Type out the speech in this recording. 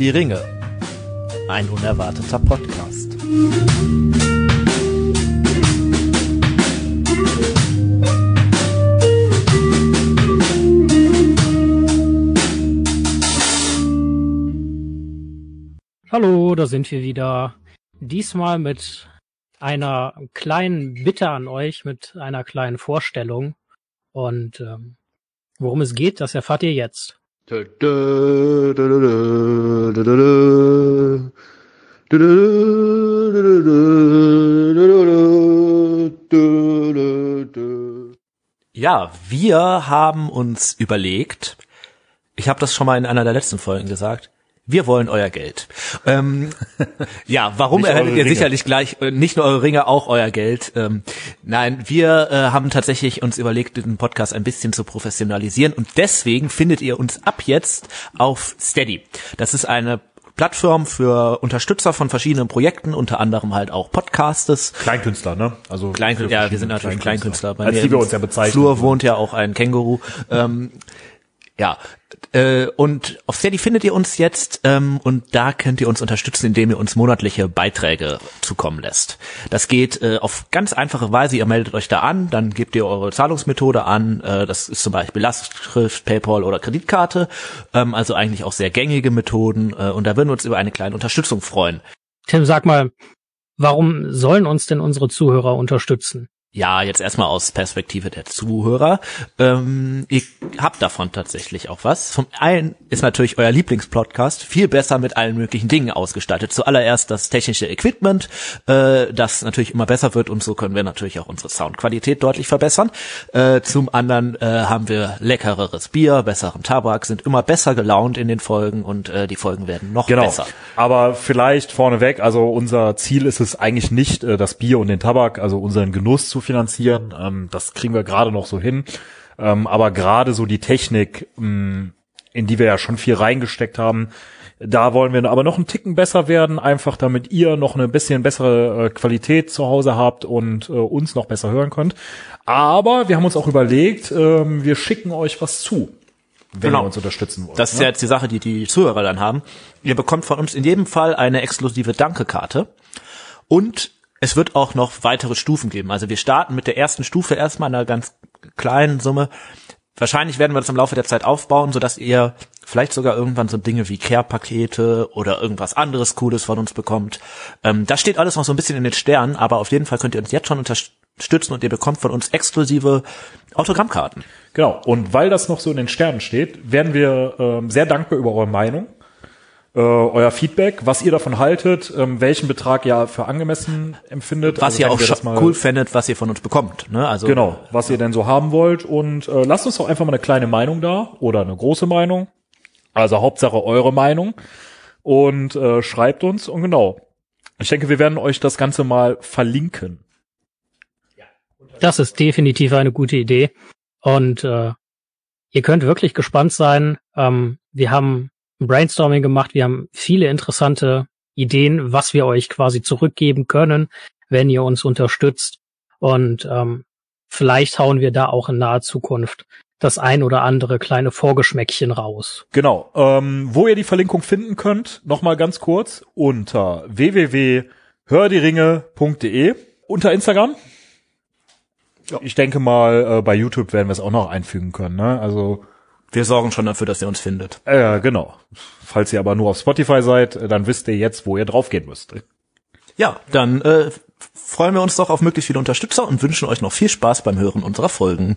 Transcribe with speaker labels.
Speaker 1: Die Ringe. Ein unerwarteter Podcast.
Speaker 2: Hallo, da sind wir wieder. Diesmal mit einer kleinen Bitte an euch, mit einer kleinen Vorstellung. Und ähm, worum es geht, das erfahrt ihr jetzt.
Speaker 1: Ja, wir haben uns überlegt, ich habe das schon mal in einer der letzten Folgen gesagt, wir wollen euer Geld. Ähm, ja, warum
Speaker 3: Nicht
Speaker 1: erhältet
Speaker 3: eure
Speaker 1: ihr
Speaker 3: Ringe.
Speaker 1: sicherlich gleich, äh, nicht nur eure Ringe, auch euer Geld. Ähm, nein, wir äh, haben tatsächlich uns überlegt, den Podcast ein bisschen zu professionalisieren und deswegen findet ihr uns ab jetzt auf Steady. Das ist eine Plattform für Unterstützer von verschiedenen Projekten, unter anderem halt auch Podcastes.
Speaker 3: Kleinkünstler, ne? Also
Speaker 1: Kleinkünstler, ja, wir sind natürlich Kleinkünstler. Bei
Speaker 3: Als die wir uns ja bezeichnen.
Speaker 1: Flur wohnt ja auch ein Känguru. Ähm, ja, äh, und auf Steady findet ihr uns jetzt ähm, und da könnt ihr uns unterstützen, indem ihr uns monatliche Beiträge zukommen lässt. Das geht äh, auf ganz einfache Weise. Ihr meldet euch da an, dann gebt ihr eure Zahlungsmethode an. Äh, das ist zum Beispiel Lastschrift, PayPal oder Kreditkarte. Ähm, also eigentlich auch sehr gängige Methoden. Äh, und da würden wir uns über eine kleine Unterstützung freuen.
Speaker 2: Tim, sag mal, warum sollen uns denn unsere Zuhörer unterstützen?
Speaker 1: Ja, jetzt erstmal aus Perspektive der Zuhörer. Ähm, ihr habt davon tatsächlich auch was. Zum einen ist natürlich euer Lieblingspodcast viel besser mit allen möglichen Dingen ausgestattet. Zuallererst das technische Equipment, äh, das natürlich immer besser wird und so können wir natürlich auch unsere Soundqualität deutlich verbessern. Äh, zum anderen äh, haben wir leckereres Bier, besseren Tabak, sind immer besser gelaunt in den Folgen und äh, die Folgen werden noch
Speaker 3: Genau.
Speaker 1: besser.
Speaker 3: Aber vielleicht vorneweg, also unser Ziel ist es eigentlich nicht, äh, das Bier und den Tabak, also unseren Genuss zu finanzieren. Ähm, das kriegen wir gerade noch so hin. Ähm, aber gerade so die Technik, mh, in die wir ja schon viel reingesteckt haben, da wollen wir aber noch einen Ticken besser werden, einfach damit ihr noch eine bisschen bessere äh, Qualität zu Hause habt und äh, uns noch besser hören könnt. Aber wir haben uns auch überlegt, ähm, wir schicken euch was zu, wenn
Speaker 1: Genau.
Speaker 3: ihr uns unterstützen wollt.
Speaker 1: Das ist
Speaker 3: ne?
Speaker 1: ja jetzt die Sache, die die Zuhörer dann haben. Ihr bekommt von uns in jedem Fall eine exklusive Danke-Karte und es wird auch noch weitere Stufen geben. Also wir starten mit der ersten Stufe erstmal einer ganz kleinen Summe. Wahrscheinlich werden wir das im Laufe der Zeit aufbauen, sodass ihr vielleicht sogar irgendwann so Dinge wie Care-Pakete oder irgendwas anderes Cooles von uns bekommt. Ähm, das steht alles noch so ein bisschen in den Sternen, aber auf jeden Fall könnt ihr uns jetzt schon unterstützen und ihr bekommt von uns exklusive Autogrammkarten.
Speaker 3: Genau. Und weil das noch so in den Sternen steht, werden wir ähm, sehr dankbar über eure Meinung, äh, euer Feedback, was ihr davon haltet, ähm, welchen Betrag ihr für angemessen empfindet.
Speaker 1: Was
Speaker 3: Also
Speaker 1: ihr auch schon cool fändet, was ihr von uns bekommt. Ne? Also
Speaker 3: Genau, was ihr denn so haben wollt. Und äh, lasst uns doch einfach mal eine kleine Meinung da oder eine große Meinung. Also Hauptsache eure Meinung. Und äh, schreibt uns. Und genau. Ich denke, wir werden euch das Ganze mal verlinken.
Speaker 2: Das ist definitiv eine gute Idee. Und äh, ihr könnt wirklich gespannt sein. Ähm, wir haben ein Brainstorming gemacht, wir haben viele interessante Ideen, was wir euch quasi zurückgeben können, wenn ihr uns unterstützt. Und ähm, vielleicht hauen wir da auch in naher Zukunft das ein oder andere kleine Vorgeschmäckchen raus.
Speaker 3: Genau. Ähm, wo ihr die Verlinkung finden könnt, nochmal ganz kurz, unter www.hördieringe.de, unter Instagram. Ich denke mal, äh, bei YouTube werden wir es auch noch einfügen können. Ne? Also,
Speaker 1: wir sorgen schon dafür, dass ihr uns findet.
Speaker 3: äh, genau. Falls ihr aber nur auf Spotify seid, äh, dann wisst ihr jetzt, wo ihr draufgehen müsst.
Speaker 1: Ja, dann äh, freuen wir uns doch auf möglichst viele Unterstützer und wünschen euch noch viel Spaß beim Hören unserer Folgen.